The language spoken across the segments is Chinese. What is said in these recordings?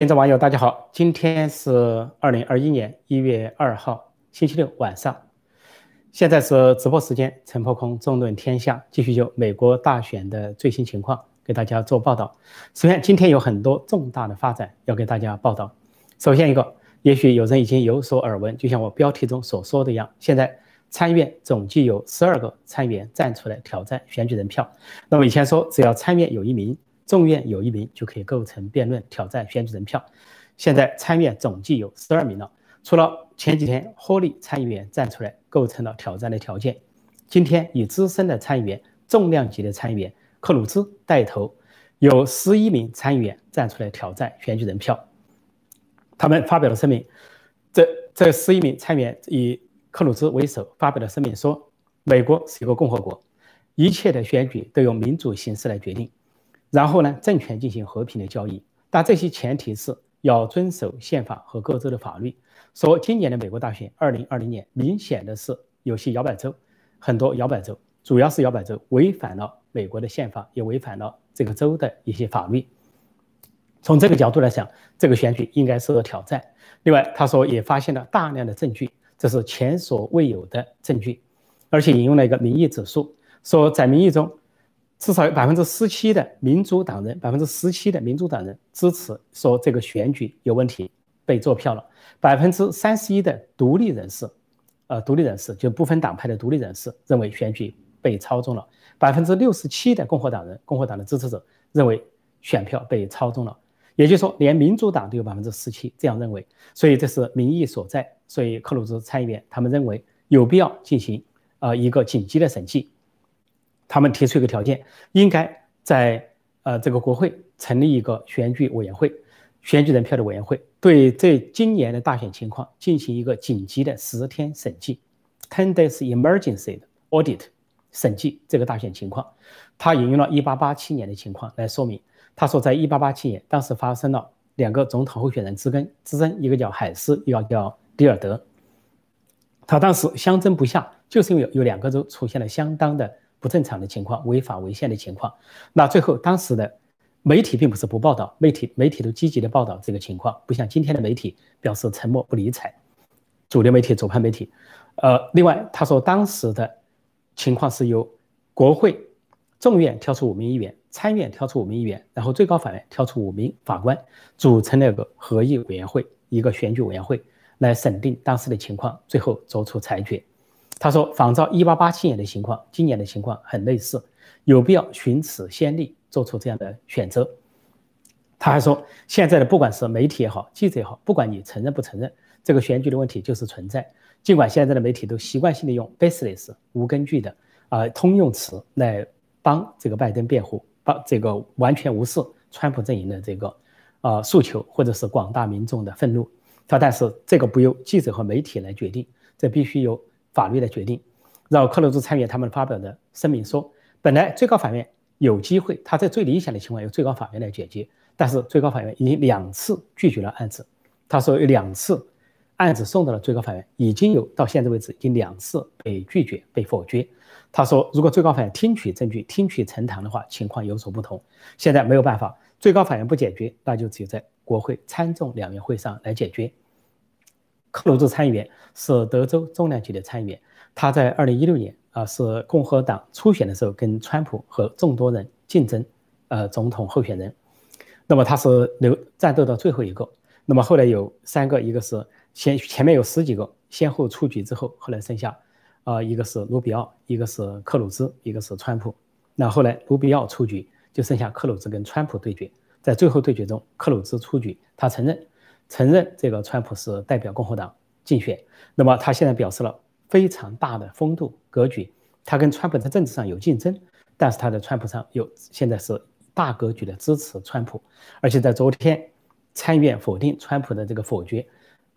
现在网友大家好，今天是二零二一年一月二号星期六晚上，现在是直播时间，陈破空纵论天下，继续就美国大选的最新情况给大家做报道。首先，今天有很多重大的发展要给大家报道。首先一个，也许有人已经有所耳闻，就像我标题中所说的一样，现在参议院总计有十二个参议员站出来挑战选举人票。那么以前说，只要参院有一名。众院有一名就可以构成辩论挑战选举人票，现在参院总计有十二名了。除了前几天霍利参议员站出来构成了挑战的条件，今天以资深的参议员、重量级的参议员克鲁兹带头，有十一名参议员站出来挑战选举人票。他们发表了声明，这这十一名参议员以克鲁兹为首发表了声明说：“美国是一个共和国，一切的选举都用民主形式来决定。”然后呢，政权进行和平的交易，但这些前提是要遵守宪法和各州的法律。说今年的美国大选，二零二零年明显的是有些摇摆州，很多摇摆州，主要是摇摆州违反了美国的宪法，也违反了这个州的一些法律。从这个角度来讲，这个选举应该受到挑战。另外，他说也发现了大量的证据，这是前所未有的证据，而且引用了一个民意指数，说在民意中。至少有百分之十七的民主党人，百分之十七的民主党人支持说这个选举有问题，被作票了。百分之三十一的独立人士，呃，独立人士就不分党派的独立人士认为选举被操纵了。百分之六十七的共和党人，共和党的支持者认为选票被操纵了。也就是说，连民主党都有百分之十七这样认为。所以这是民意所在。所以克鲁兹参议员他们认为有必要进行呃一个紧急的审计。他们提出一个条件，应该在呃这个国会成立一个选举委员会，选举人票的委员会，对这今年的大选情况进行一个紧急的十天审计，ten days emergency audit 审计这个大选情况。他引用了1887年的情况来说明，他说在1887年当时发生了两个总统候选人之争，之争一个叫海斯，一个叫迪尔德，他当时相争不下，就是因为有两个州出现了相当的。不正常的情况，违法违宪的情况，那最后当时的媒体并不是不报道，媒体媒体都积极的报道这个情况，不像今天的媒体表示沉默不理睬，主流媒体、左派媒体。呃，另外他说当时的情况是由国会众院挑出五名议员，参院挑出五名议员，然后最高法院挑出五名法官，组成了个合议委员会，一个选举委员会来审定当时的情况，最后作出裁决。他说：“仿照1887年的情况，今年的情况很类似，有必要寻此先例，做出这样的选择。”他还说：“现在的不管是媒体也好，记者也好，不管你承认不承认，这个选举的问题就是存在。尽管现在的媒体都习惯性的用 baseless 无根据的啊通用词来帮这个拜登辩护，帮这个完全无视川普阵营的这个啊诉求，或者是广大民众的愤怒。他但是这个不由记者和媒体来决定，这必须由。”法律的决定，然后克鲁兹参议员他们发表的声明说，本来最高法院有机会，他在最理想的情况由最高法院来解决，但是最高法院已经两次拒绝了案子。他说有两次案子送到了最高法院，已经有到现在为止已经两次被拒绝被否决。他说如果最高法院听取证据、听取呈堂的话，情况有所不同。现在没有办法，最高法院不解决，那就只有在国会参众两院会上来解决。克鲁兹参议员是德州重量级的参议员，他在二零一六年啊是共和党初选的时候跟川普和众多人竞争，呃总统候选人，那么他是留战斗到最后一个，那么后来有三个，一个是先前面有十几个先后出局之后，后来剩下啊一个是卢比奥，一个是克鲁兹，一个是川普，那后来卢比奥出局，就剩下克鲁兹跟川普对决，在最后对决中，克鲁兹出局，他承认。承认这个川普是代表共和党竞选，那么他现在表示了非常大的风度格局。他跟川普在政治上有竞争，但是他在川普上有现在是大格局的支持川普。而且在昨天参议院否定川普的这个否决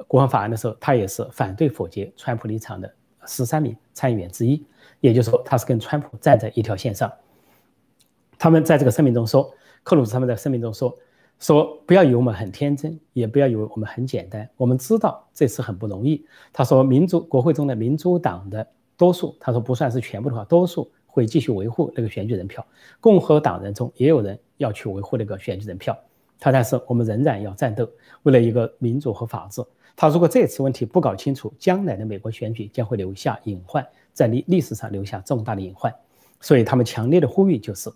国防法案的时候，他也是反对否决川普立场的十三名参议员之一。也就是说，他是跟川普站在一条线上。他们在这个声明中说，克鲁兹他们在声明中说。说不要以为我们很天真，也不要以为我们很简单。我们知道这次很不容易。他说，民主国会中的民主党的多数，他说不算是全部的话，多数会继续维护那个选举人票。共和党人中也有人要去维护那个选举人票。他但是我们仍然要战斗，为了一个民主和法治。他如果这次问题不搞清楚，将来的美国选举将会留下隐患，在历历史上留下重大的隐患。所以他们强烈的呼吁就是，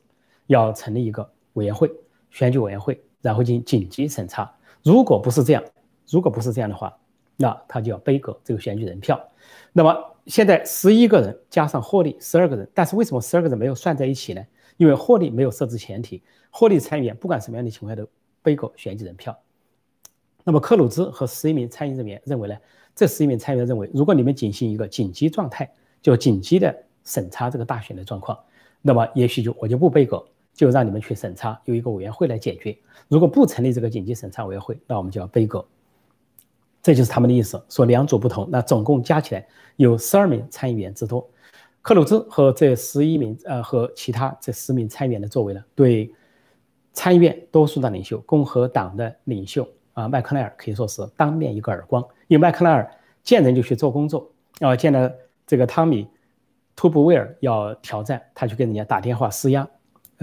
要成立一个委员会，选举委员会，然后进行紧急审查。如果不是这样，如果不是这样的话，那他就要背锅这个选举人票。那么现在十一个人加上霍利十二个人，但是为什么十二个人没有算在一起呢？因为霍利没有设置前提，霍利参议员不管什么样的情况都背锅选举人票。那么克鲁兹和十一名参议人员认为呢？这十一名参议员认为，如果你们进行一个紧急状态，就紧急的审查这个大选的状况，那么也许就我就不背锅，就让你们去审查，由一个委员会来解决。如果不成立这个紧急审查委员会，那我们就要背锅。这就是他们的意思，说两组不同，那总共加起来有十二名参议员之多。克鲁兹和这十一名呃和其他这十名参议员的作为呢，对参议院多数的领袖共和党的领袖。啊，麦克奈尔可以说是当面一个耳光，因为麦克奈尔见人就去做工作，啊，见了这个汤米·托布威尔要挑战，他去跟人家打电话施压，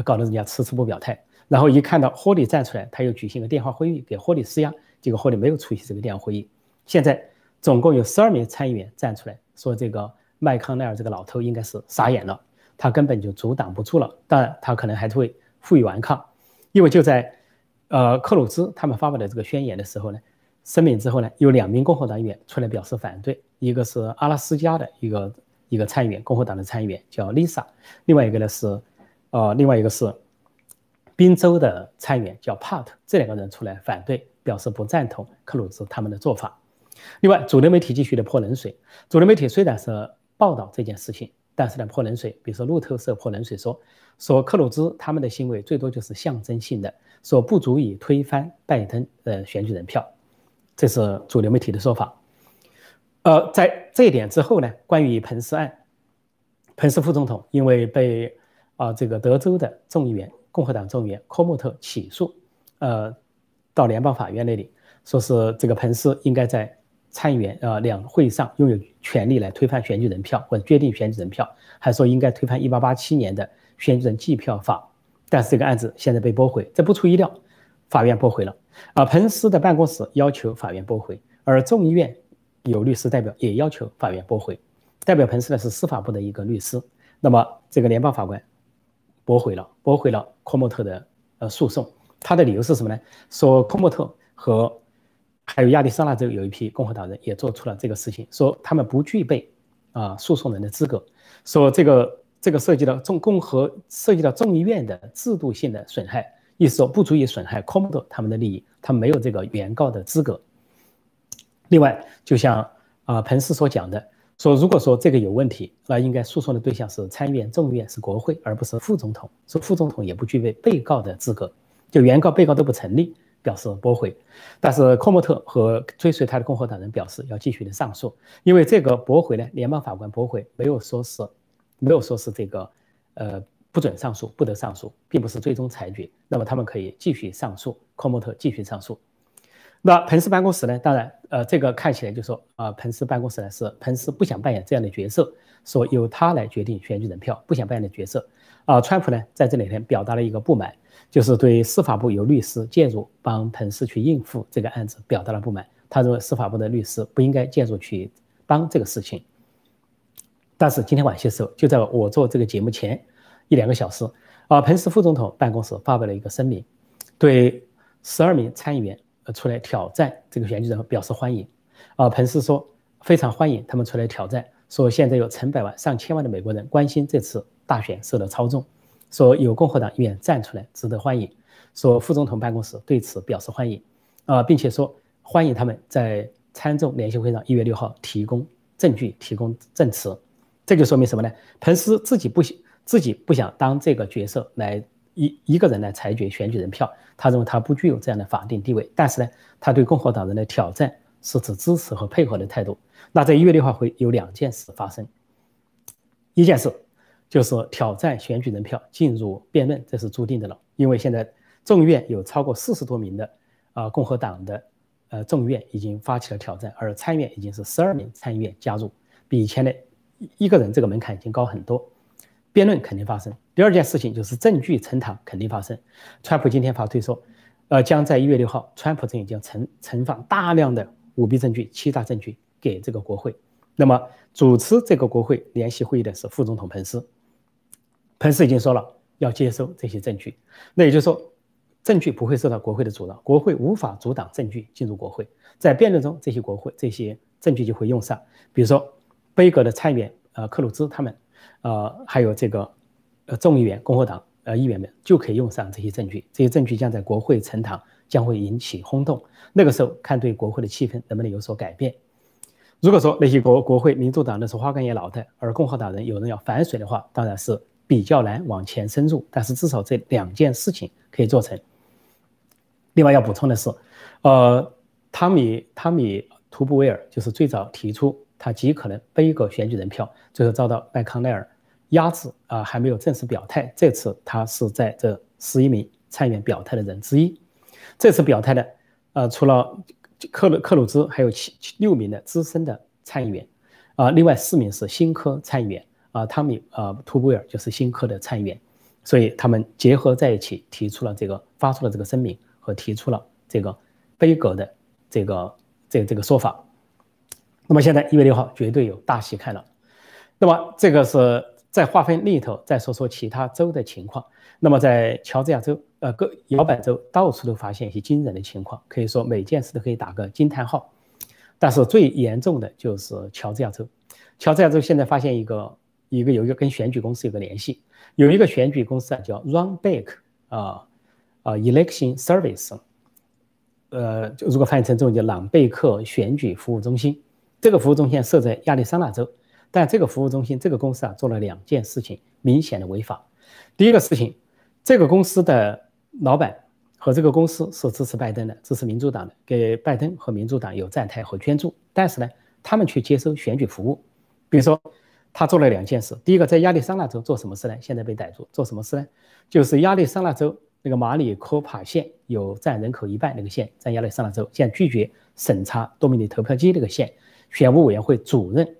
搞得人家迟迟不表态。然后一看到霍利站出来，他又举行个电话会议给霍利施压，结果霍利没有出席这个电话会议。现在总共有十二名参议员站出来说，这个麦康奈尔这个老头应该是傻眼了，他根本就阻挡不住了。当然，他可能还是会负隅顽抗，因为就在。呃，克鲁兹他们发表的这个宣言的时候呢，声明之后呢，有两名共和党议员出来表示反对，一个是阿拉斯加的一个一个参议员，共和党的参议员叫 Lisa，另外一个呢是，呃，另外一个是宾州的参议员叫帕特这两个人出来反对，表示不赞同克鲁兹他们的做法。另外，主流媒体继续的泼冷水，主流媒体虽然是报道这件事情，但是呢泼冷水，比如说路透社泼冷水说，说克鲁兹他们的行为最多就是象征性的。说不足以推翻拜登的选举人票，这是主流媒体的说法。呃，在这一点之后呢，关于彭斯案，彭斯副总统因为被啊这个德州的众议员共和党众议员科莫特起诉，呃，到联邦法院那里，说是这个彭斯应该在参议员呃两会上拥有权利来推翻选举人票或者决定选举人票，还说应该推翻一八八七年的选举人计票法。但是这个案子现在被驳回，这不出意料，法院驳回了。啊，彭斯的办公室要求法院驳回，而众议院有律师代表也要求法院驳回。代表彭斯的是司法部的一个律师。那么这个联邦法官驳回了，驳回了科莫特的呃诉讼。他的理由是什么呢？说科莫特和还有亚利桑那州有一批共和党人也做出了这个事情，说他们不具备啊诉讼人的资格，说这个。这个涉及到众共和涉及到众议院的制度性的损害，意思说不足以损害科莫特他们的利益，他们没有这个原告的资格。另外，就像啊彭斯所讲的，说如果说这个有问题，那应该诉讼的对象是参议院、众议院，是国会，而不是副总统。说副总统也不具备被告的资格，就原告、被告都不成立，表示驳回。但是科莫特和追随他的共和党人表示要继续的上诉，因为这个驳回呢，联邦法官驳回没有说是。没有说是这个，呃，不准上诉，不得上诉，并不是最终裁决。那么他们可以继续上诉，科莫特继续上诉。那彭斯办公室呢？当然，呃，这个看起来就说啊，彭斯办公室呢是彭斯不想扮演这样的角色，说由他来决定选举人票，不想扮演的角色。啊，川普呢在这两天表达了一个不满，就是对司法部有律师介入帮彭斯去应付这个案子表达了不满。他认为司法部的律师不应该介入去帮这个事情。但是今天晚些时候，就在我做这个节目前一两个小时，啊，彭斯副总统办公室发表了一个声明，对十二名参议员呃出来挑战这个选举人表示欢迎。啊，彭斯说非常欢迎他们出来挑战，说现在有成百万、上千万的美国人关心这次大选受到操纵，说有共和党议员站出来值得欢迎，说副总统办公室对此表示欢迎，啊，并且说欢迎他们在参众联席会上一月六号提供证据、提供证词。这就说明什么呢？彭斯自己不想自己不想当这个角色来一一个人来裁决选举人票，他认为他不具有这样的法定地位。但是呢，他对共和党人的挑战是指支持和配合的态度。那在一月六号会有两件事发生，一件事就是挑战选举人票进入辩论，这是注定的了。因为现在众议院有超过四十多名的啊共和党的呃众议院已经发起了挑战，而参议院已经是十二名参议院加入，比以前的一。一个人这个门槛已经高很多，辩论肯定发生。第二件事情就是证据呈堂肯定发生。川普今天发推说，呃，将在一月六号，川普阵营将呈呈放大量的舞弊证据、欺诈证据给这个国会。那么主持这个国会联席会议的是副总统彭斯，彭斯已经说了要接收这些证据，那也就是说，证据不会受到国会的阻挠，国会无法阻挡证据进入国会，在辩论中这些国会这些证据就会用上，比如说贝格的参议员呃克鲁兹他们，呃还有这个呃众议员共和党。呃，议员们就可以用上这些证据，这些证据将在国会呈堂，将会引起轰动。那个时候，看对国会的气氛能不能有所改变。如果说那些国国会民主党的是花岗岩脑袋，而共和党人有人要反水的话，当然是比较难往前深入。但是至少这两件事情可以做成。另外要补充的是，呃，汤米汤米图布威尔就是最早提出他极可能背个选举人票，最后遭到麦康奈尔。压制啊，还没有正式表态。这次他是在这十一名参议员表态的人之一。这次表态的，呃，除了克鲁克鲁兹，还有七六名的资深的参议员，啊，另外四名是新科参议员，啊，汤米啊图布尔就是新科的参议员，所以他们结合在一起，提出了这个发出了这个声明和提出了这个杯格的这个这这个说法。那么现在一月六号绝对有大戏看了。那么这个是。再划分另一头，再说说其他州的情况。那么在乔治亚州，呃，各摇摆州到处都发现一些惊人的情况，可以说每件事都可以打个惊叹号。但是最严重的就是乔治亚州。乔治亚州现在发现一个一个有一个跟选举公司有个联系，有一个选举公司啊叫 Runback 啊啊 Election Service，呃，如果翻译成中文叫朗贝克选举服务中心。这个服务中心设在亚利桑那州。但这个服务中心，这个公司啊，做了两件事情，明显的违法。第一个事情，这个公司的老板和这个公司是支持拜登的，支持民主党的，给拜登和民主党有站台和捐助。但是呢，他们去接收选举服务。比如说，他做了两件事。第一个，在亚利桑那州做什么事呢？现在被逮住，做什么事呢？就是亚利桑那州那个马里科帕县有占人口一半那个县，在亚利桑那州现在拒绝审查多米尼投票机那个县选务委员会主任。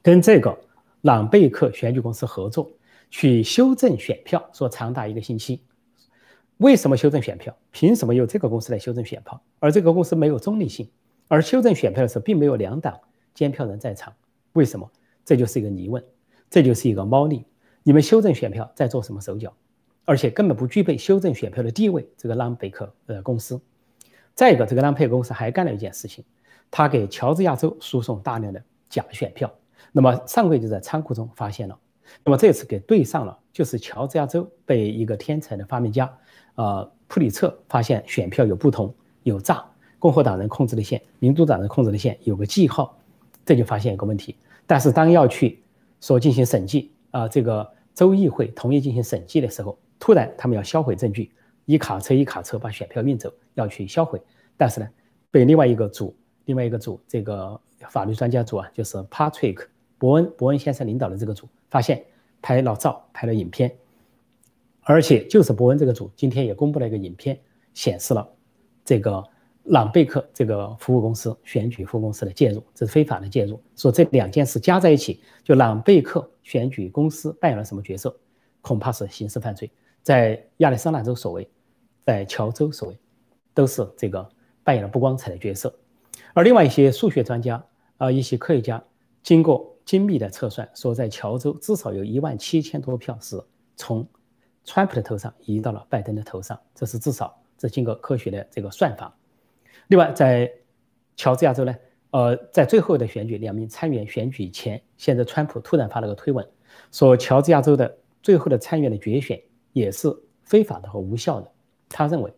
跟这个朗贝克选举公司合作，去修正选票，说长达一个星期。为什么修正选票？凭什么由这个公司来修正选票？而这个公司没有中立性，而修正选票的时候并没有两党监票人在场，为什么？这就是一个疑问，这就是一个猫腻。你们修正选票在做什么手脚？而且根本不具备修正选票的地位。这个朗贝克呃公司，再一个，这个朗贝克公司还干了一件事情，他给乔治亚州输送大量的假选票。那么上个月就在仓库中发现了，那么这次给对上了，就是乔治亚州被一个天才的发明家，呃，普里策发现选票有不同，有诈，共和党人控制的线，民主党人控制的线有个记号，这就发现一个问题。但是当要去说进行审计啊，这个州议会同意进行审计的时候，突然他们要销毁证据，一卡车一卡车把选票运走，要去销毁，但是呢，被另外一个组，另外一个组这个法律专家组啊，就是 Patrick。伯恩伯恩先生领导的这个组发现拍了照，拍了影片，而且就是伯恩这个组今天也公布了一个影片，显示了这个朗贝克这个服务公司选举服务公司的介入，这是非法的介入。说这两件事加在一起，就朗贝克选举公司扮演了什么角色？恐怕是刑事犯罪，在亚利桑那州所为，在乔州所为，都是这个扮演了不光彩的角色。而另外一些数学专家啊，一些科学家经过。精密的测算说，在乔州至少有一万七千多票是从川普的头上移到了拜登的头上，这是至少这经过科学的这个算法。另外，在乔治亚州呢，呃，在最后的选举，两名参议员选举前，现在川普突然发了个推文，说乔治亚州的最后的参议员的决选也是非法的和无效的。他认为，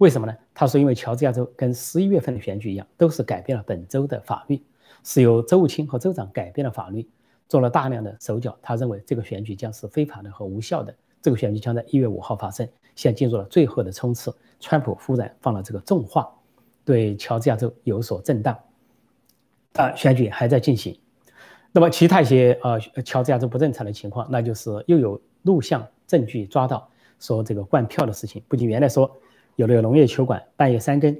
为什么呢？他说，因为乔治亚州跟十一月份的选举一样，都是改变了本州的法律。是由州务卿和州长改变了法律，做了大量的手脚。他认为这个选举将是非法的和无效的。这个选举将在一月五号发生，现在进入了最后的冲刺。川普忽然放了这个重话，对乔治亚州有所震荡。啊，选举还在进行。那么其他一些呃乔治亚州不正常的情况，那就是又有录像证据抓到说这个灌票的事情。不仅原来说有那个农业球馆半夜三更。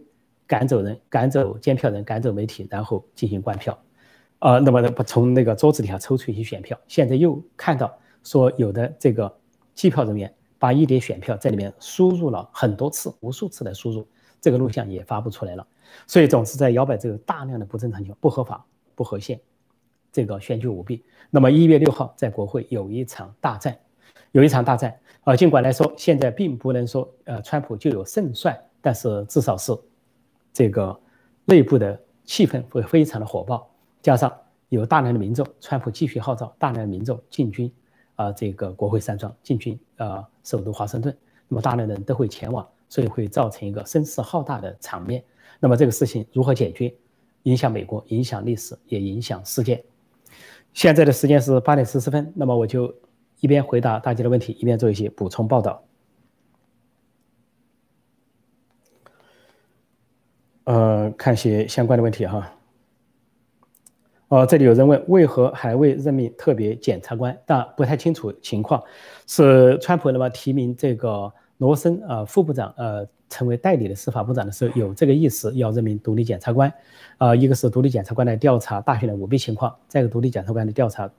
赶走人，赶走监票人，赶走媒体，然后进行灌票，呃，那么不从那个桌子底下抽出一些选票。现在又看到说有的这个计票人员把一叠选票在里面输入了很多次，无数次的输入，这个录像也发布出来了。所以总是在摇摆这个大量的不正常情况、不合法、不合宪，这个选举舞弊。那么一月六号在国会有一场大战，有一场大战啊。尽管来说现在并不能说呃川普就有胜算，但是至少是这个内部的气氛会非常的火爆，加上有大量的民众，川普继续号召大量的民众进军。啊，这个国会山庄进军啊，首都华盛顿，那么大量的人都会前往，所以会造成一个声势浩大的场面。那么这个事情如何解决，影响美国，影响历史，也影响世界。现在的时间是八点四十分，那么我就一边回答大家的问题，一边做一些补充报道。呃，看些相关的问题哈。哦，这里有人问为何还未任命特别检察官，但不太清楚情况。是川普那么提名这个罗森啊副部长呃成为代理的司法部长的时候，有这个意思要任命独立检察官。啊，一个是独立检察官来调查大选的舞弊情况，再一个独立检察官的调查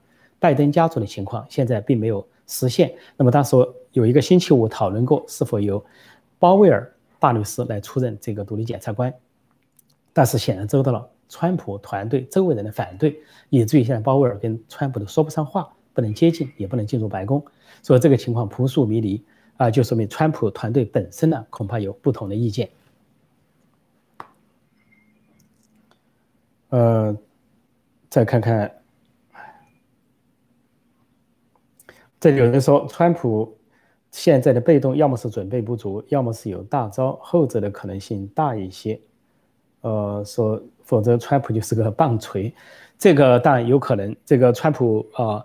拜登家族的情况，现在并没有实现。那么当时有一个星期五讨论过是否由鲍威尔大律师来出任这个独立检察官，但是显然遭到了。川普团队周围人的反对，以至于现在鲍威尔跟川普都说不上话，不能接近，也不能进入白宫，所以这个情况扑朔迷离啊，就说明川普团队本身呢恐怕有不同的意见。呃，再看看，这里有人说川普现在的被动，要么是准备不足，要么是有大招，后者的可能性大一些。呃，说。否则，川普就是个棒槌，这个当然有可能。这个川普啊，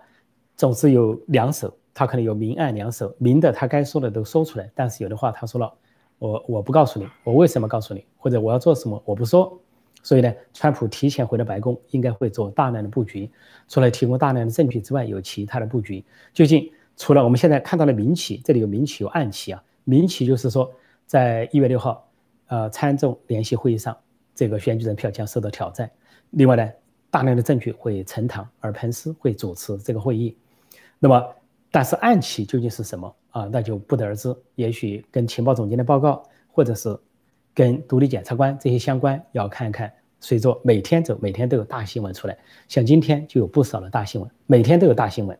总是有两手，他可能有明暗两手。明的他该说的都说出来，但是有的话他说了，我我不告诉你，我为什么告诉你，或者我要做什么我不说。所以呢，川普提前回到白宫，应该会做大量的布局。除了提供大量的证据之外，有其他的布局。究竟除了我们现在看到的明棋，这里有明棋有暗棋啊。明棋就是说，在一月六号，呃，参众联席会议上。这个选举人票将受到挑战。另外呢，大量的证据会呈堂，而彭斯会主持这个会议。那么，但是暗棋究竟是什么啊？那就不得而知。也许跟情报总监的报告，或者是跟独立检察官这些相关，要看一看。随着每天走，每天都有大新闻出来。像今天就有不少的大新闻，每天都有大新闻。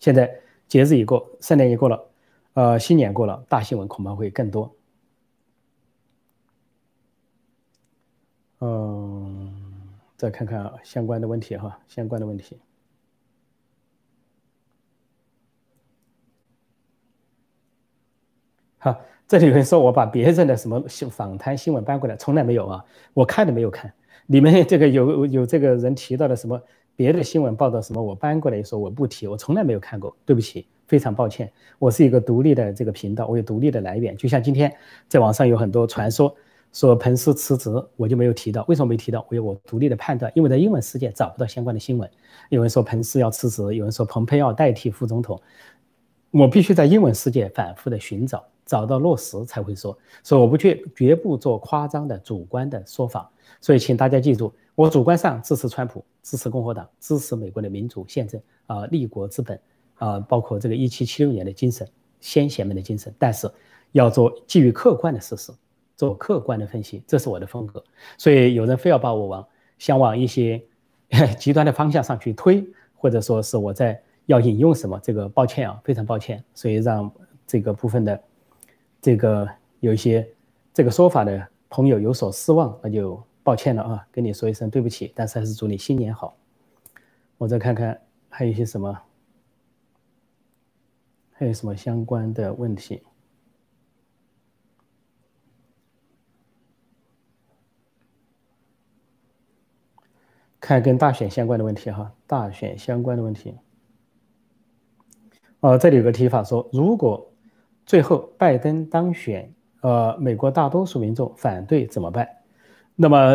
现在节日已过，圣诞也过了，呃，新年过了，大新闻恐怕会更多。嗯，再看看相关的问题哈，相关的问题。好，这里有人说我把别人的什么新访谈新闻搬过来，从来没有啊，我看都没有看。你们这个有有这个人提到的什么别的新闻报道什么，我搬过来说我不提，我从来没有看过，对不起，非常抱歉。我是一个独立的这个频道，我有独立的来源，就像今天在网上有很多传说。说彭斯辞职，我就没有提到。为什么没提到？我有我独立的判断。因为在英文世界找不到相关的新闻。有人说彭斯要辞职，有人说蓬佩奥代替副总统。我必须在英文世界反复的寻找，找到落实才会说。所以我不去，绝不做夸张的主观的说法。所以请大家记住，我主观上支持川普，支持共和党，支持美国的民主宪政啊，立国之本啊，包括这个一七七六年的精神，先贤们的精神。但是要做基于客观的事实。做客观的分析，这是我的风格。所以有人非要把我往想往一些 极端的方向上去推，或者说是我在要引用什么，这个抱歉啊，非常抱歉。所以让这个部分的这个有一些这个说法的朋友有所失望，那就抱歉了啊，跟你说一声对不起。但是还是祝你新年好。我再看看还有一些什么，还有什么相关的问题。看跟大选相关的问题哈，大选相关的问题。哦，这里有个提法说，如果最后拜登当选，呃，美国大多数民众反对怎么办？那么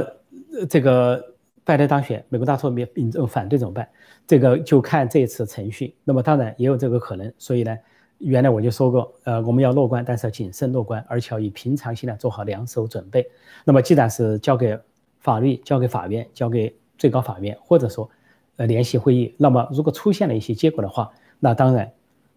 这个拜登当选，美国大多数民民众反对怎么办？这个就看这次程序。那么当然也有这个可能。所以呢，原来我就说过，呃，我们要乐观，但是要谨慎乐观，而且要以平常心的做好两手准备。那么既然是交给法律，交给法院，交给最高法院，或者说，呃，联席会议。那么，如果出现了一些结果的话，那当然，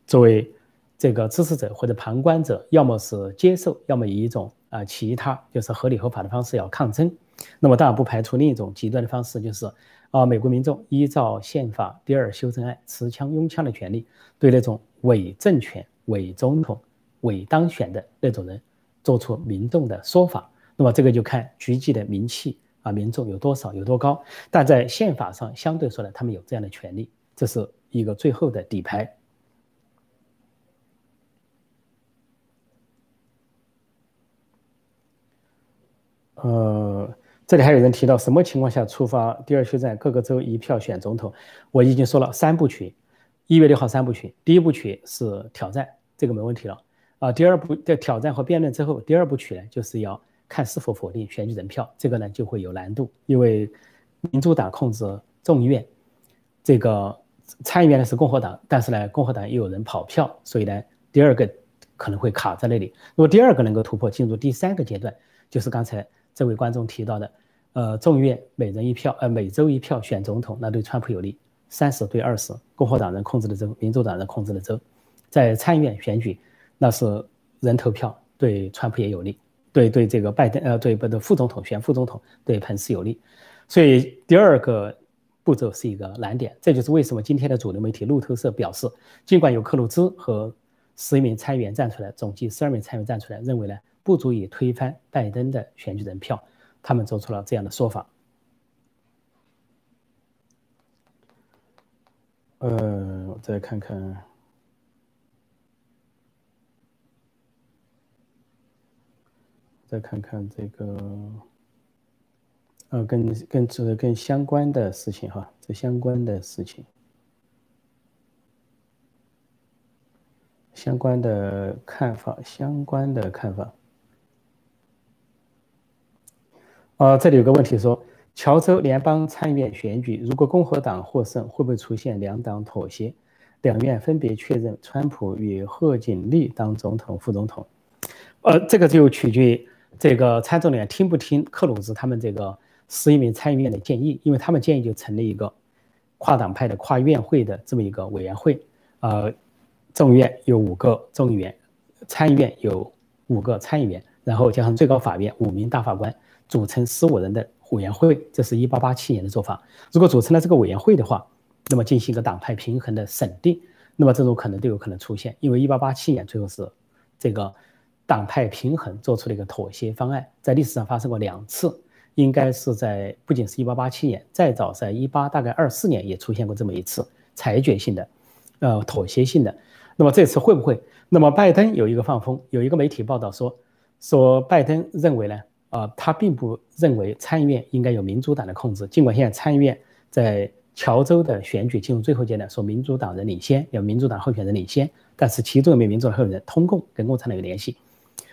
作为这个支持者或者旁观者，要么是接受，要么以一种啊其他就是合理合法的方式要抗争。那么当然不排除另一种极端的方式，就是啊美国民众依照宪法第二修正案持枪拥枪的权利，对那种伪政权、伪总统、伪当选的那种人做出民众的说法。那么这个就看局级的名气啊，民众有多少有多高。但在宪法上相对说呢，他们有这样的权利，这是一个最后的底牌。呃，这里还有人提到什么情况下触发第二修正案，各个州一票选总统？我已经说了三部曲，一月六号三部曲，第一部曲是挑战，这个没问题了啊。第二部的挑战和辩论之后，第二部曲呢就是要看是否否定选举人票，这个呢就会有难度，因为民主党控制众议院，这个参议院呢是共和党，但是呢共和党又有人跑票，所以呢第二个可能会卡在那里。如果第二个能够突破，进入第三个阶段，就是刚才。这位观众提到的，呃，众院每人一票，呃，每周一票选总统，那对川普有利，三十对二十，共和党人控制的州，民主党人控制的州，在参议院选举，那是人投票，对川普也有利，对对这个拜登，呃，对不对副总统选副总统，对彭斯有利，所以第二个步骤是一个难点，这就是为什么今天的主流媒体路透社表示，尽管有克鲁兹和十一名参议员站出来，总计十二名参议员站出来，认为呢。不足以推翻拜登的选举人票，他们做出了这样的说法。呃，我再看看，再看看这个，呃，跟跟这跟相关的事情哈，这相关的事情，相关的看法，相关的看法。呃，这里有个问题说，乔州联邦参议院选举，如果共和党获胜，会不会出现两党妥协？两院分别确认川普与贺锦丽当总统、副总统？呃，这个就取决于这个参众两听不听克鲁兹他们这个十一名参议院的建议，因为他们建议就成立一个跨党派的跨院会的这么一个委员会。呃，众议院有五个众议员，参议院有五个参议员，然后加上最高法院五名大法官。组成十五人的委员会，这是一八八七年的做法。如果组成了这个委员会的话，那么进行一个党派平衡的审定，那么这种可能都有可能出现。因为一八八七年最后是这个党派平衡做出了一个妥协方案，在历史上发生过两次，应该是在不仅是一八八七年，再早在一八大概二四年也出现过这么一次裁决性的，呃，妥协性的。那么这次会不会？那么拜登有一个放风，有一个媒体报道说，说拜登认为呢？啊，他并不认为参议院应该有民主党的控制，尽管现在参议院在乔州的选举进入最后阶段，说民主党人领先，有民主党候选人领先，但是其中一名民主党候选人通共跟共产党有联系。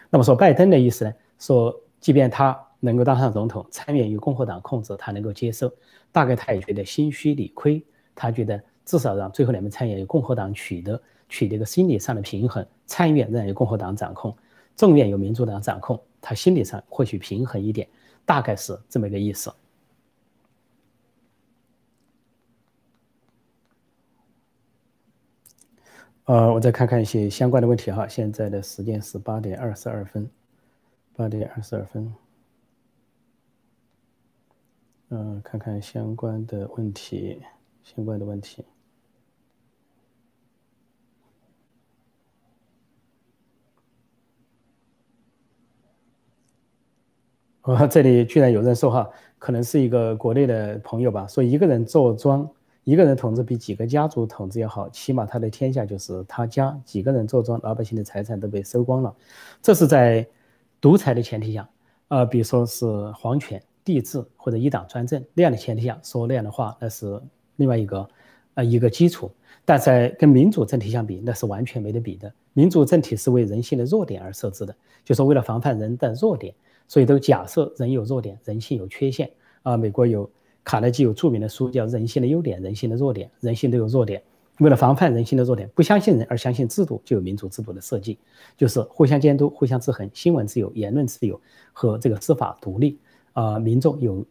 那么说拜登的意思呢？说即便他能够当上总统，参议院由共和党控制，他能够接受，大概他也觉得心虚理亏，他觉得至少让最后两名参议员由共和党取得取得一个心理上的平衡，参议院仍然由共和党掌控，众院由民主党掌控。他心理上或许平衡一点，大概是这么个意思。呃，我再看看一些相关的问题哈。现在的时间是八点二十二分，八点二十二分。嗯，看看相关的问题，相关的问题。哦，这里居然有人说哈，可能是一个国内的朋友吧，说一个人坐庄，一个人统治比几个家族统治要好，起码他的天下就是他家。几个人坐庄，老百姓的财产都被收光了，这是在独裁的前提下，呃，比如说是皇权、帝制或者一党专政那样的前提下说那样的话，那是另外一个呃一个基础。但在跟民主政体相比，那是完全没得比的。民主政体是为人性的弱点而设置的，就是为了防范人的弱点。所以都假设人有弱点，人性有缺陷啊。美国有卡耐基有著名的书叫《人性的优点，人性的弱点》，人性都有弱点。为了防范人性的弱点，不相信人而相信制度，就有民主制度的设计，就是互相监督、互相制衡，新闻自由、言论自由和这个司法独立啊。民众有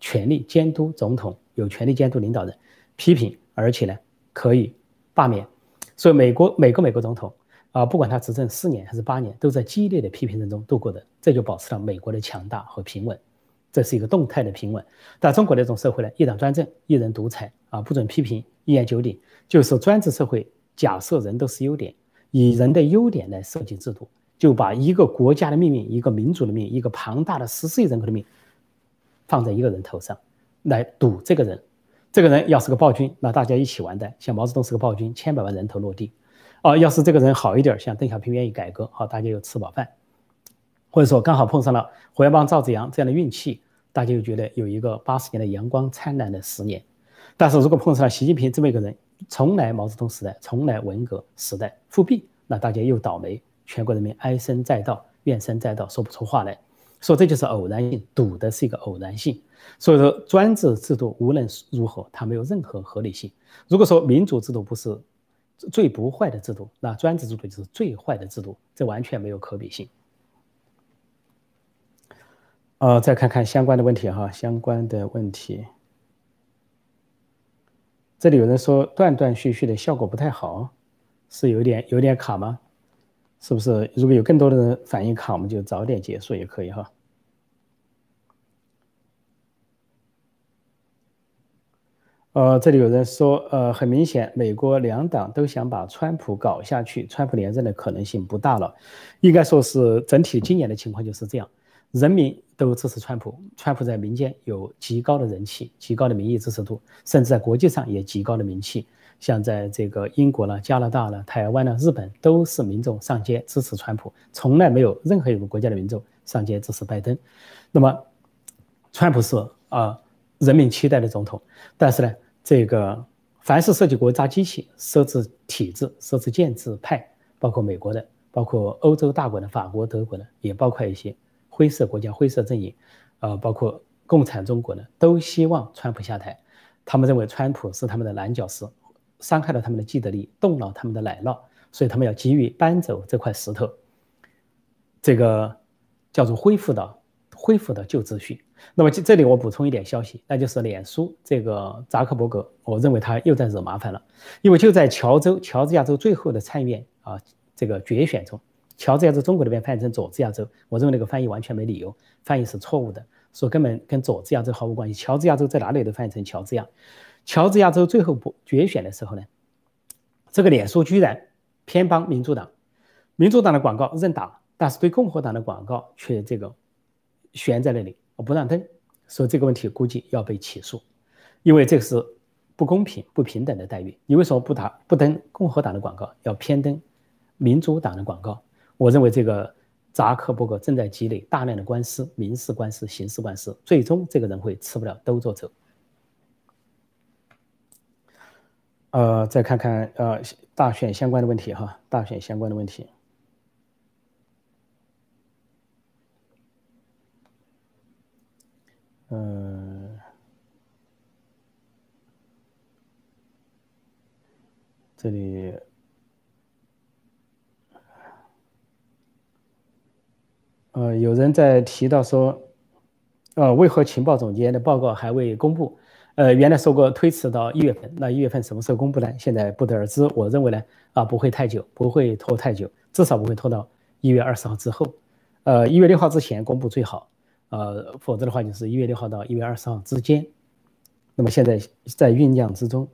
权利监督总统，有权利监督领导人，批评，而且呢可以罢免。所以美国每个美国总统。啊，不管他执政四年还是八年，都在激烈的批评声中度过的，这就保持了美国的强大和平稳。这是一个动态的平稳。但中国那种社会呢，一党专政，一人独裁啊，不准批评，一言九鼎，就是专制社会。假设人都是优点，以人的优点来设计制度，就把一个国家的命运、一个民族的命运、一个庞大的十四亿人口的命放在一个人头上来赌这个人。这个人要是个暴君，那大家一起完蛋。像毛泽东是个暴君，千百万人头落地。哦，要是这个人好一点，像邓小平愿意改革，好，大家又吃饱饭。或者说刚好碰上了胡耀邦、赵紫阳这样的运气，大家又觉得有一个八十年的阳光灿烂的十年。但是如果碰上了习近平这么一个人，从来毛泽东时代，从来文革时代复辟，那大家又倒霉，全国人民唉声载道，怨声载道，说不出话来，说这就是偶然性，赌的是一个偶然性。所以说，专制制度无论如何，它没有任何合理性。如果说民主制度不是最不坏的制度，那专制制度就是最坏的制度，这完全没有可比性。呃，再看看相关的问题哈，相关的问题。这里有人说断断续续的效果不太好，是有点有点卡吗？是不是？如果有更多的人反映卡，我们就早点结束也可以哈。呃，这里有人说，呃，很明显，美国两党都想把川普搞下去，川普连任的可能性不大了。应该说是整体今年的情况就是这样，人民都支持川普，川普在民间有极高的人气，极高的民意支持度，甚至在国际上也极高的名气。像在这个英国呢、加拿大呢、台湾呢、日本，都是民众上街支持川普，从来没有任何一个国家的民众上街支持拜登。那么，川普是啊，人民期待的总统，但是呢？这个凡是涉及国家机器、设置体制、设置建制派，包括美国的，包括欧洲大国的，法国、德国的，也包括一些灰色国家、灰色阵营，呃，包括共产中国的，都希望川普下台。他们认为川普是他们的绊脚石，伤害了他们的既得利益，动了他们的奶酪，所以他们要急于搬走这块石头。这个叫做恢复到恢复的旧秩序。那么这这里我补充一点消息，那就是脸书这个扎克伯格，我认为他又在惹麻烦了，因为就在乔州乔治亚州最后的参议院啊这个决选中，乔治亚州中国那边翻译成佐治亚州，我认为那个翻译完全没理由，翻译是错误的，说根本跟佐治亚州毫无关系，乔治亚州在哪里都翻译成乔治亚，乔治亚州最后不决选的时候呢，这个脸书居然偏帮民主党，民主党的广告认打，但是对共和党的广告却这个悬在那里。我不让登，所以这个问题估计要被起诉，因为这个是不公平、不平等的待遇。你为什么不打不登共和党的广告，要偏登民主党的广告？我认为这个扎克伯格正在积累大量的官司、民事官司、刑事官司，最终这个人会吃不了兜着走。呃，再看看呃大选相关的问题哈，大选相关的问题。嗯，这里，呃，有人在提到说，呃，为何情报总监的报告还未公布？呃，原来说过推迟到一月份，那一月份什么时候公布呢？现在不得而知。我认为呢，啊，不会太久，不会拖太久，至少不会拖到一月二十号之后，呃，一月六号之前公布最好。呃，否则的话就是一月六号到一月二十号之间。那么现在在酝酿之中。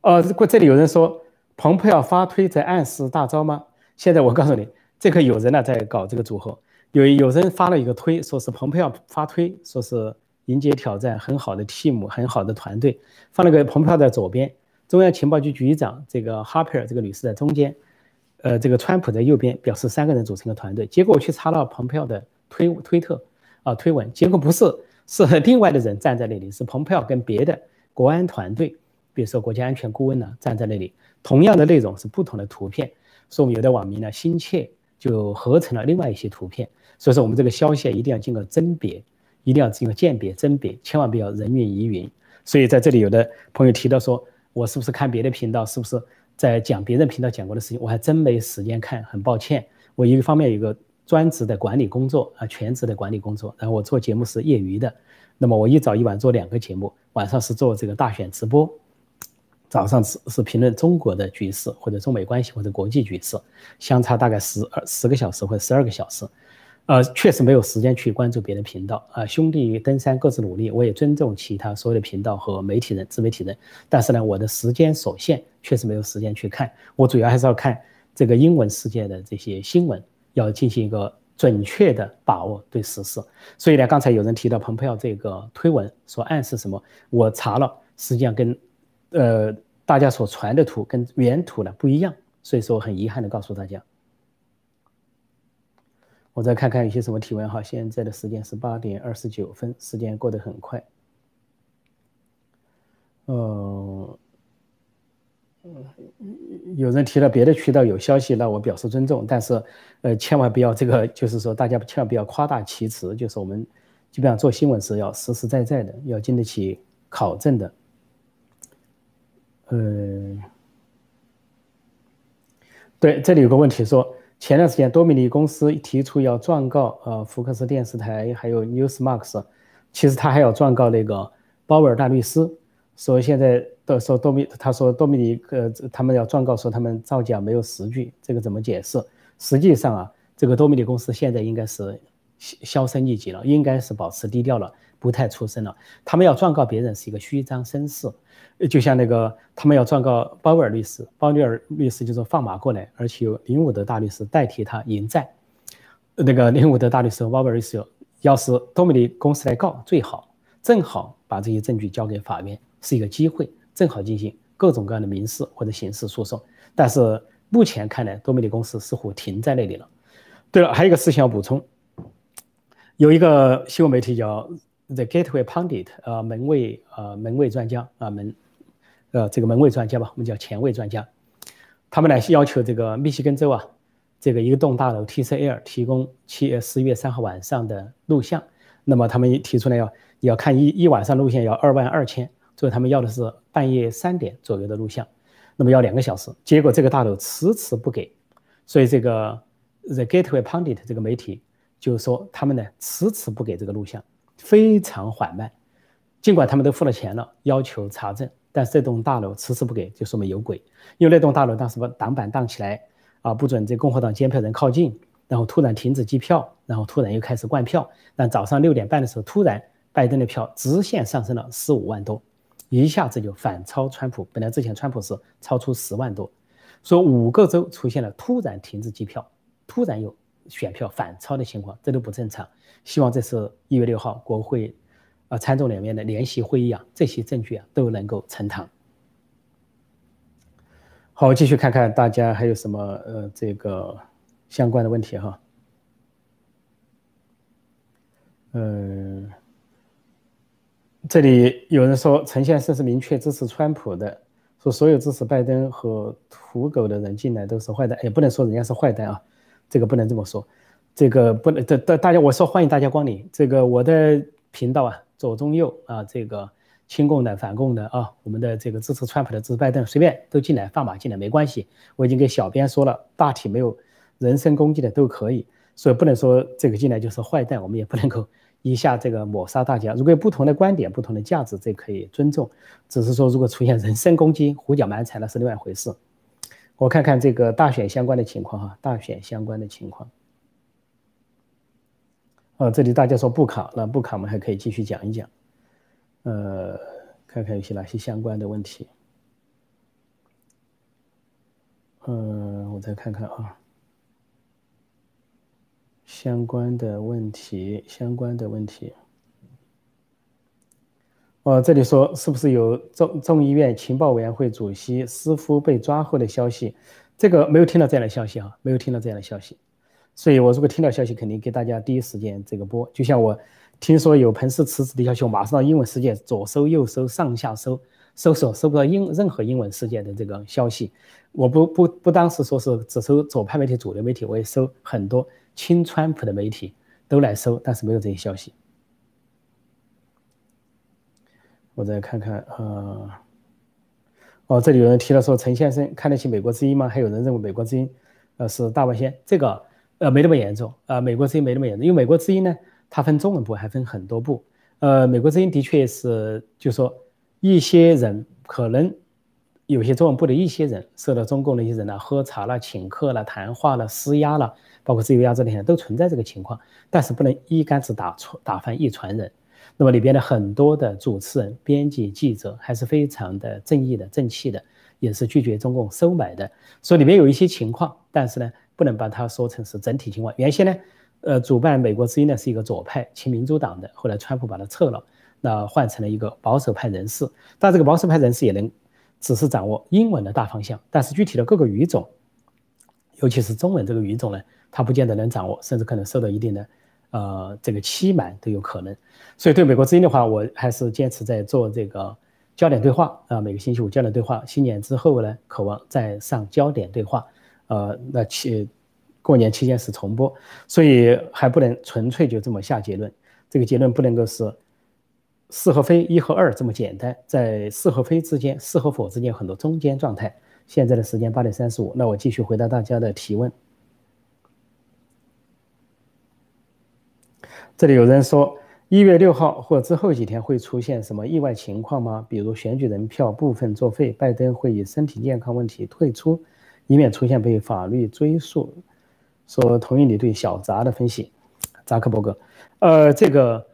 呃，过这里有人说，蓬佩奥发推在暗示大招吗？现在我告诉你，这个有人呢在搞这个组合。有有人发了一个推，说是蓬佩奥发推，说是迎接挑战，很好的 team，很好的团队。放了个蓬佩奥在左边，中央情报局局长这个哈佩尔这个女士在中间，呃，这个川普在右边，表示三个人组成一个团队。结果我去查了蓬佩奥的。推推特啊推文，结果不是是另外的人站在那里，是蓬佩奥跟别的国安团队，比如说国家安全顾问呢站在那里，同样的内容是不同的图片，所以我们有的网民呢心切就合成了另外一些图片，所以说我们这个消息一定要经过甄别，一定要经过鉴别甄别，千万不要人云亦云。所以在这里有的朋友提到说，我是不是看别的频道，是不是在讲别人频道讲过的事情，我还真没时间看，很抱歉，我一个方面有个。专职的管理工作啊，全职的管理工作。然后我做节目是业余的，那么我一早一晚做两个节目，晚上是做这个大选直播，早上是是评论中国的局势或者中美关系或者国际局势，相差大概十二十个小时或者十二个小时，呃，确实没有时间去关注别的频道啊。兄弟登山各自努力，我也尊重其他所有的频道和媒体人、自媒体人，但是呢，我的时间所限，确实没有时间去看。我主要还是要看这个英文世界的这些新闻，要进行一个准确的把握对时事。所以呢，刚才有人提到蓬佩奥这个推文所暗示什么，我查了，实际上跟呃。大家所传的图跟原图呢不一样，所以说很遗憾的告诉大家。我再看看有些什么提问哈，现在的时间是八点二十九分，时间过得很快。呃，有人提了别的渠道有消息，那我表示尊重，但是呃，千万不要这个，就是说大家千万不要夸大其词，就是我们基本上做新闻是要实实在在的，要经得起考证的。呃，对，这里有个问题说，前段时间多米尼公司提出要状告呃福克斯电视台还有 Newsmax，其实他还要状告那个鲍威尔大律师，说现在的说多米他说多米尼呃他们要状告说他们造假没有实据，这个怎么解释？实际上啊，这个多米尼公司现在应该是销声匿迹了，应该是保持低调了，不太出声了。他们要状告别人是一个虚张声势。就像那个，他们要状告鲍威尔律师，鲍威尔律师就是放马过来，而且由林伍德大律师代替他赢债。那个林伍德大律师和鲍威尔律师要是多米尼公司来告最好，正好把这些证据交给法院，是一个机会，正好进行各种各样的民事或者刑事诉讼。但是目前看来，多米尼公司似乎停在那里了。对了，还有一个事情要补充，有一个新闻媒体叫 The Gateway Pundit，呃，门卫，呃，门卫专家，啊门。呃，这个门卫专家吧，我们叫前卫专家，他们呢要求这个密西根州啊，这个一栋大楼 TCL 提供七月十一月三号晚上的录像。那么他们提出来要要看一一晚上录像要二万二千，所以他们要的是半夜三点左右的录像，那么要两个小时。结果这个大楼迟迟不给，所以这个 The Gateway Pundit 这个媒体就说他们呢迟迟不给这个录像，非常缓慢，尽管他们都付了钱了，要求查证。但是这栋大楼迟迟不给，就说明有鬼。因为那栋大楼当时把挡板挡起来，啊，不准这共和党监票人靠近，然后突然停止计票，然后突然又开始灌票。但早上六点半的时候，突然拜登的票直线上升了十五万多，一下子就反超川普。本来之前川普是超出十万多，说五个州出现了突然停止计票，突然有选票反超的情况，这都不正常。希望这次一月六号国会。啊，参众两院的联席会议啊，这些证据啊都能够呈堂。好，继续看看大家还有什么呃这个相关的问题哈。嗯，这里有人说陈先生是明确支持川普的，说所有支持拜登和土狗的人进来都是坏蛋，也不能说人家是坏蛋啊，这个不能这么说，这个不能这大大家我说欢迎大家光临，这个我的频道啊。左中右啊，这个亲共的、反共的啊，我们的这个支持川普的、支持拜登，随便都进来放马进来没关系。我已经给小编说了，大体没有人身攻击的都可以，所以不能说这个进来就是坏蛋，我们也不能够一下这个抹杀大家。如果有不同的观点、不同的价值，这可以尊重。只是说如果出现人身攻击、胡搅蛮缠，那是另外一回事。我看看这个大选相关的情况哈，大选相关的情况。哦，这里大家说不卡，那不卡我们还可以继续讲一讲，呃，看看有些哪些相关的问题。嗯，我再看看啊，相关的问题，相关的问题。哦，这里说是不是有众众议院情报委员会主席斯夫被抓获的消息？这个没有听到这样的消息啊，没有听到这样的消息。所以，我如果听到消息，肯定给大家第一时间这个播。就像我听说有彭斯辞职的消息，我马上到英文世界左搜右搜，上下搜，搜索搜不到英任何英文世界的这个消息。我不不不当时说是只搜左派媒体、主流媒体，我也搜很多亲川普的媒体都来搜，但是没有这些消息。我再看看啊，哦，这里有人提了说陈先生看得起美国之音吗？还有人认为美国之音呃是大外宣，这个。呃，没那么严重。呃，美国之音没那么严重，因为美国之音呢，它分中文部，还分很多部。呃，美国之音的确是，就说一些人可能有些中文部的一些人受到中共的一些人呢喝茶了、请客了、谈话了、施压了，包括自由亚洲那些都存在这个情况，但是不能一竿子打穿打翻一船人。那么里边的很多的主持人、编辑、记者还是非常的正义的、正气的，也是拒绝中共收买的。所以里面有一些情况，但是呢，不能把它说成是整体情况。原先呢，呃，主办美国之音呢是一个左派亲民主党的，后来川普把它撤了，那换成了一个保守派人士。但这个保守派人士也能只是掌握英文的大方向，但是具体的各个语种，尤其是中文这个语种呢，他不见得能掌握，甚至可能受到一定的。呃，这个欺瞒都有可能，所以对美国之音的话，我还是坚持在做这个焦点对话啊，每个星期五焦点对话。新年之后呢，渴望再上焦点对话，呃，那期过年期间是重播，所以还不能纯粹就这么下结论。这个结论不能够是是和非一和二这么简单，在是和非之间，是和否之间很多中间状态。现在的时间八点三十五，那我继续回答大家的提问。这里有人说，一月六号或之后几天会出现什么意外情况吗？比如选举人票部分作废，拜登会以身体健康问题退出，以免出现被法律追诉。说同意你对小扎的分析，扎克伯格，呃，这个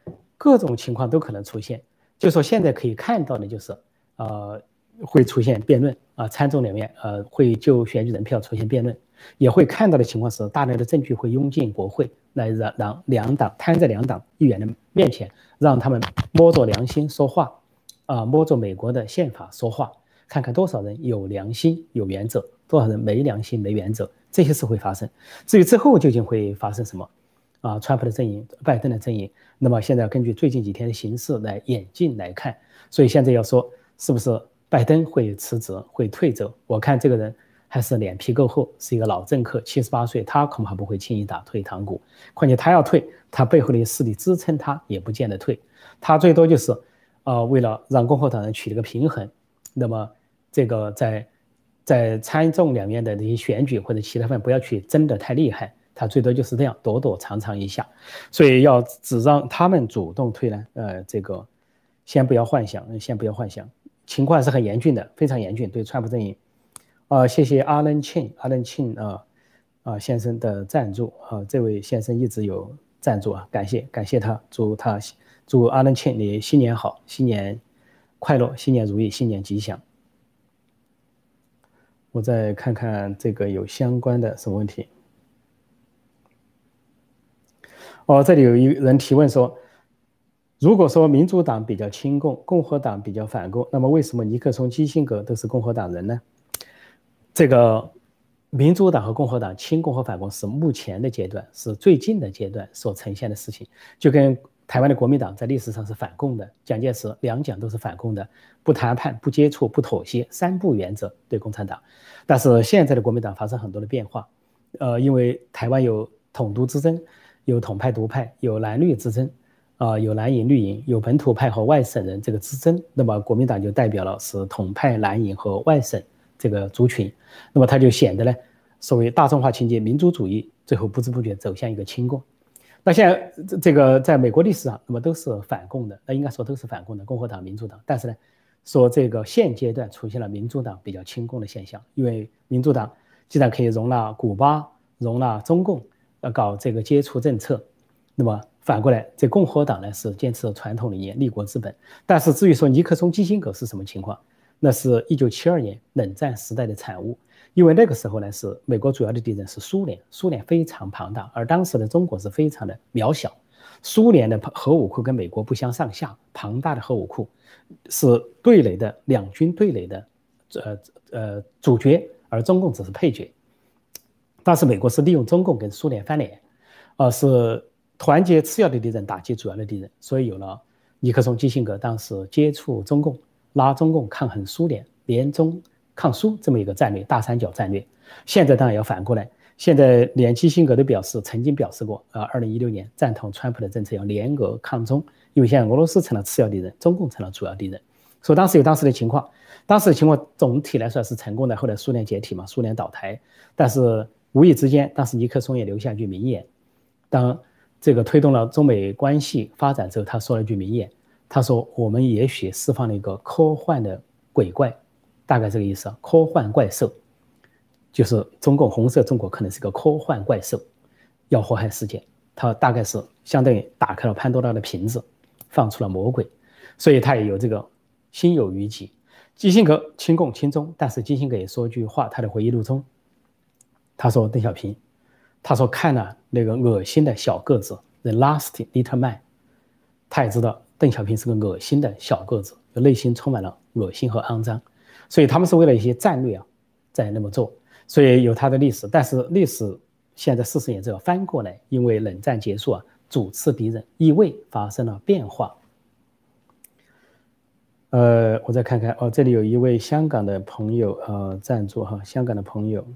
各种情况都可能出现。就说现在可以看到的就是，呃，会出现辩论啊，参众两院呃会就选举人票出现辩论。也会看到的情况是，大量的证据会涌进国会，来让让两党摊在两党议员的面前，让他们摸着良心说话，啊，摸着美国的宪法说话，看看多少人有良心有原则，多少人没良心没原则，这些事会发生。至于之后究竟会发生什么，啊，川普的阵营、拜登的阵营，那么现在根据最近几天的形势来演进来看。所以现在要说是不是拜登会辞职会退走，我看这个人。还是脸皮够厚，是一个老政客，七十八岁，他恐怕不会轻易打退堂鼓。况且他要退，他背后的势力支撑他也不见得退，他最多就是，呃，为了让共和党人取得个平衡，那么这个在在参众两院的这些选举或者其他方面不要去争得太厉害，他最多就是这样躲躲藏藏一下。所以要只让他们主动退呢，呃，这个先不要幻想，先不要幻想，情况是很严峻的，非常严峻，对川普阵营。啊，谢谢阿伦庆，阿伦庆啊，啊先生的赞助啊，这位先生一直有赞助啊，感谢感谢他，祝他祝阿伦庆你新年好，新年快乐，新年如意，新年吉祥。我再看看这个有相关的什么问题。哦，这里有一人提问说，如果说民主党比较亲共，共和党比较反共，那么为什么尼克松、基辛格都是共和党人呢？这个民主党和共和党亲共和反共是目前的阶段，是最近的阶段所呈现的事情，就跟台湾的国民党在历史上是反共的，蒋介石两蒋都是反共的，不谈判、不接触、不妥协，三不原则对共产党。但是现在的国民党发生很多的变化，呃，因为台湾有统独之争，有统派独派，有蓝绿之争，啊，有蓝营绿营，有本土派和外省人这个之争，那么国民党就代表了是统派蓝营和外省。这个族群，那么他就显得呢，所谓大众化情节、民族主义，最后不知不觉走向一个亲共。那现在这这个在美国历史上，那么都是反共的，那应该说都是反共的，共和党、民主党。但是呢，说这个现阶段出现了民主党比较亲共的现象，因为民主党既然可以容纳古巴、容纳中共，呃，搞这个接触政策，那么反过来，这共和党呢是坚持传统理念、立国之本。但是至于说尼克松、基辛格是什么情况？那是一九七二年冷战时代的产物，因为那个时候呢，是美国主要的敌人是苏联，苏联非常庞大，而当时的中国是非常的渺小。苏联的核武库跟美国不相上下，庞大的核武库是对垒的两军对垒的，呃呃主角，而中共只是配角。但是美国是利用中共跟苏联翻脸，而是团结次要的敌人打击主要的敌人，所以有了尼克松、基辛格当时接触中共。拉中共抗衡苏联，联中抗苏这么一个战略，大三角战略。现在当然要反过来，现在连基辛格都表示，曾经表示过，啊，二零一六年赞同川普的政策，要联俄抗中，因为现在俄罗斯成了次要敌人，中共成了主要敌人。所以当时有当时的情况，当时的情况总体来说是成功的。后来苏联解体嘛，苏联倒台，但是无意之间，当时尼克松也留下一句名言，当这个推动了中美关系发展之后，他说了一句名言。他说：“我们也许释放了一个科幻的鬼怪，大概这个意思啊。科幻怪兽就是中共红色中国可能是个科幻怪兽，要祸害世界。他大概是相当于打开了潘多拉的瓶子，放出了魔鬼，所以他也有这个心有余悸。基辛格亲共亲中，但是基辛格也说句话，他的回忆录中，他说邓小平，他说看了那个恶心的小个子《The Last Little Man》，他也知道邓小平是个恶心的小个子，内心充满了恶心和肮脏，所以他们是为了一些战略啊，在那么做，所以有他的历史，但是历史。现在四十年之后翻过来，因为冷战结束啊，主次敌人意味发生了变化。呃，我再看看哦，这里有一位香港的朋友呃赞助哈，香港的朋友，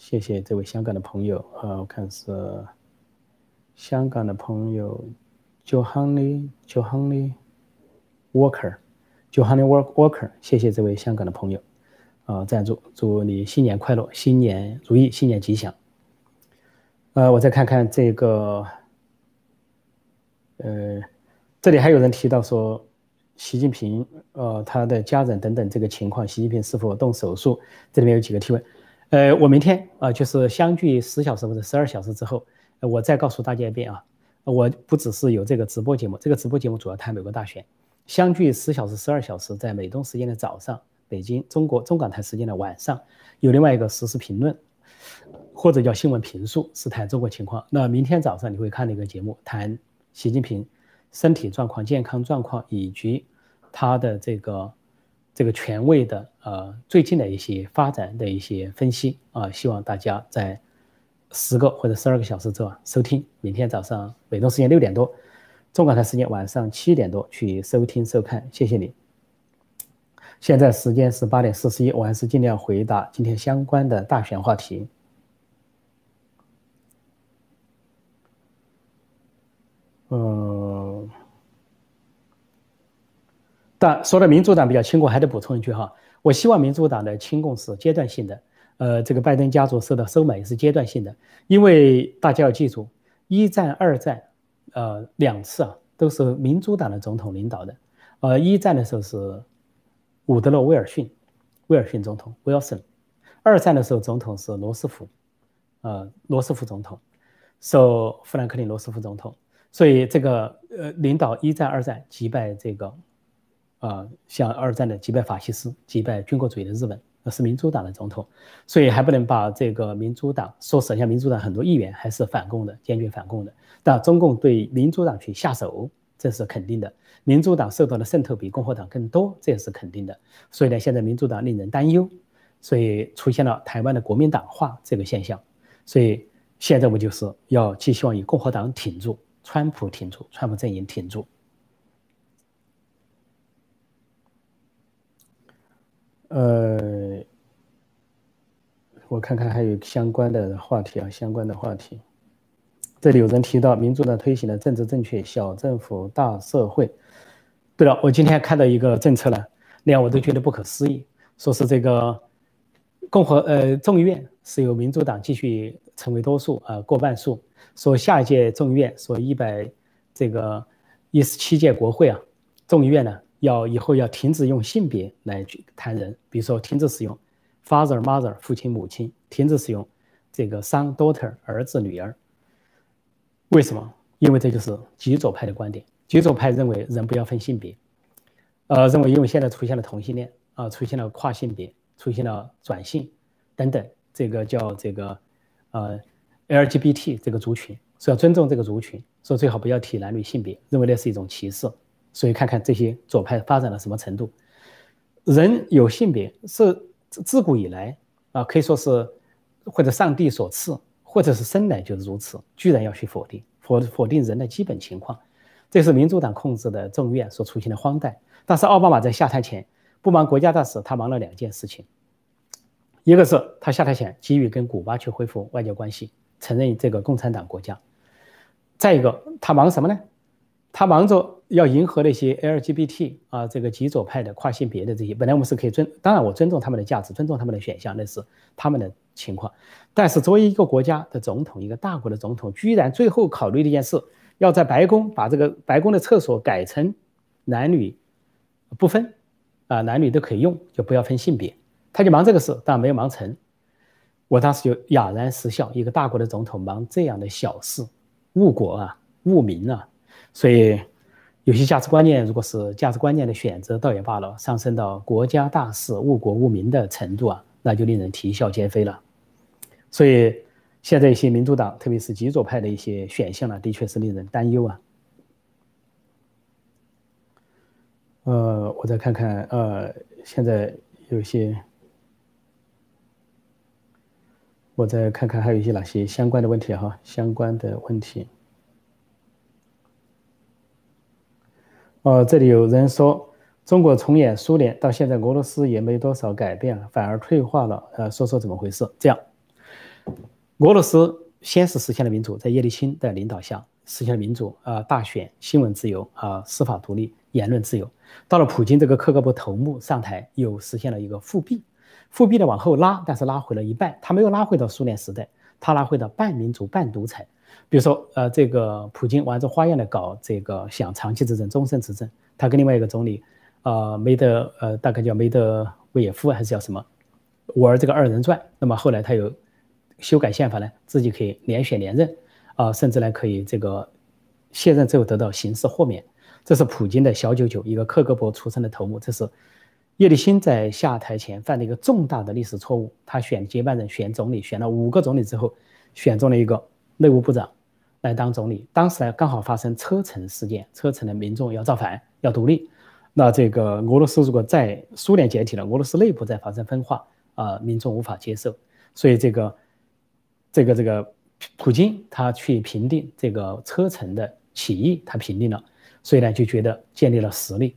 谢谢这位香港的朋友啊，我看是香港的朋友，Johanny，Johanny Walker，Johanny Work Walker，谢谢这位香港的朋友啊赞助，祝你新年快乐，新年如意，新年吉祥。呃，我再看看这个，呃，这里还有人提到说，习近平，呃，他的家人等等这个情况，习近平是否动手术？这里面有几个提问，呃，我明天啊，就是相距十小时或者十二小时之后，我再告诉大家一遍啊，我不只是有这个直播节目，这个直播节目主要谈美国大选，相距十小时、十二小时，在美东时间的早上，北京中国中港台时间的晚上，有另外一个实时评论。或者叫新闻评述是谈中国情况。那明天早上你会看那个节目，谈习近平身体状况、健康状况以及他的这个这个权威的呃最近的一些发展的一些分析啊。希望大家在十个或者十二个小时之后收听。明天早上美东时间六点多，中港台时间晚上七点多去收听收看。谢谢你。现在时间是八点四十一，我还是尽量回答今天相关的大选话题。嗯，但说到民主党比较亲共，还得补充一句哈，我希望民主党的亲共是阶段性的，呃，这个拜登家族受到收买也是阶段性的，因为大家要记住，一战、二战，呃，两次啊都是民主党的总统领导的，呃，一战的时候是伍德洛·威尔逊，威尔逊总统 Wilson，二战的时候总统是罗斯福，呃，罗斯福总统，受富兰克林·罗斯福总统。所以这个呃，领导一战、二战击败这个，啊，像二战的击败法西斯、击败军国主义的日本，那是民主党的总统，所以还不能把这个民主党说实际上，民主党很多议员还是反共的，坚决反共的。但中共对民主党去下手，这是肯定的。民主党受到的渗透比共和党更多，这也是肯定的。所以呢，现在民主党令人担忧，所以出现了台湾的国民党化这个现象。所以现在我就是要寄希望于共和党挺住。川普挺住，川普阵营挺住。呃，我看看还有相关的话题啊，相关的话题。这里有人提到民主党推行的政治正确，小政府大社会。对了，我今天看到一个政策呢，连我都觉得不可思议，说是这个共和呃众议院是由民主党继续成为多数啊，过半数。说下一届众议院，说一百这个一十七届国会啊，众议院呢要以后要停止用性别来去谈人，比如说停止使用 father mother 父亲母亲，停止使用这个 son daughter 儿子女儿。为什么？因为这就是极左派的观点。极左派认为人不要分性别，呃，认为因为现在出现了同性恋啊，出现了跨性别，出现了转性等等，这个叫这个呃。LGBT 这个族群是要尊重这个族群，说最好不要提男女性别，认为那是一种歧视。所以看看这些左派发展到什么程度。人有性别是自古以来啊，可以说是或者上帝所赐，或者是生来就是如此，居然要去否定否否定人的基本情况，这是民主党控制的众院所出现的荒诞。但是奥巴马在下台前不忙国家大事，他忙了两件事情，一个是他下台前急于跟古巴去恢复外交关系。承认这个共产党国家，再一个，他忙什么呢？他忙着要迎合那些 LGBT 啊，这个极左派的跨性别的这些。本来我们是可以尊，当然我尊重他们的价值，尊重他们的选项，那是他们的情况。但是作为一个国家的总统，一个大国的总统，居然最后考虑的一件事，要在白宫把这个白宫的厕所改成男女不分啊，男女都可以用，就不要分性别。他就忙这个事，但没有忙成。我当时就哑然失笑，一个大国的总统忙这样的小事，误国啊，误民啊。所以有些价值观念，如果是价值观念的选择，倒也罢了；上升到国家大事、误国误民的程度啊，那就令人啼笑皆非了。所以现在一些民主党，特别是极左派的一些选项呢，的确是令人担忧啊。呃，我再看看，呃，现在有些，我再看看还有一些哪些相关的问题哈，相关的问题。哦，这里有人说，中国重演苏联，到现在俄罗斯也没多少改变，反而退化了。呃，说说怎么回事？这样，俄罗斯先是实现了民主，在叶利钦的领导下实现了民主，啊，大选、新闻自由，啊，司法独立。言论自由，到了普京这个克格勃头目上台，又实现了一个复辟，复辟的往后拉，但是拉回了一半，他没有拉回到苏联时代，他拉回到半民主半独裁。比如说，呃，这个普京玩着花样的搞这个想长期执政、终身执政，他跟另外一个总理，呃，梅德，呃，大概叫梅德韦耶夫还是叫什么，玩这个二人转。那么后来他又修改宪法呢，自己可以连选连任，啊，甚至呢可以这个卸任之后得到刑事豁免。这是普京的小九九，一个克格勃出身的头目。这是叶利钦在下台前犯了一个重大的历史错误。他选接班人，选总理，选了五个总理之后，选中了一个内务部长来当总理。当时呢，刚好发生车臣事件，车臣的民众要造反，要独立。那这个俄罗斯如果在苏联解体了，俄罗斯内部再发生分化，啊，民众无法接受。所以这个这个这个普京他去平定这个车臣的起义，他平定了。所以呢，就觉得建立了实力。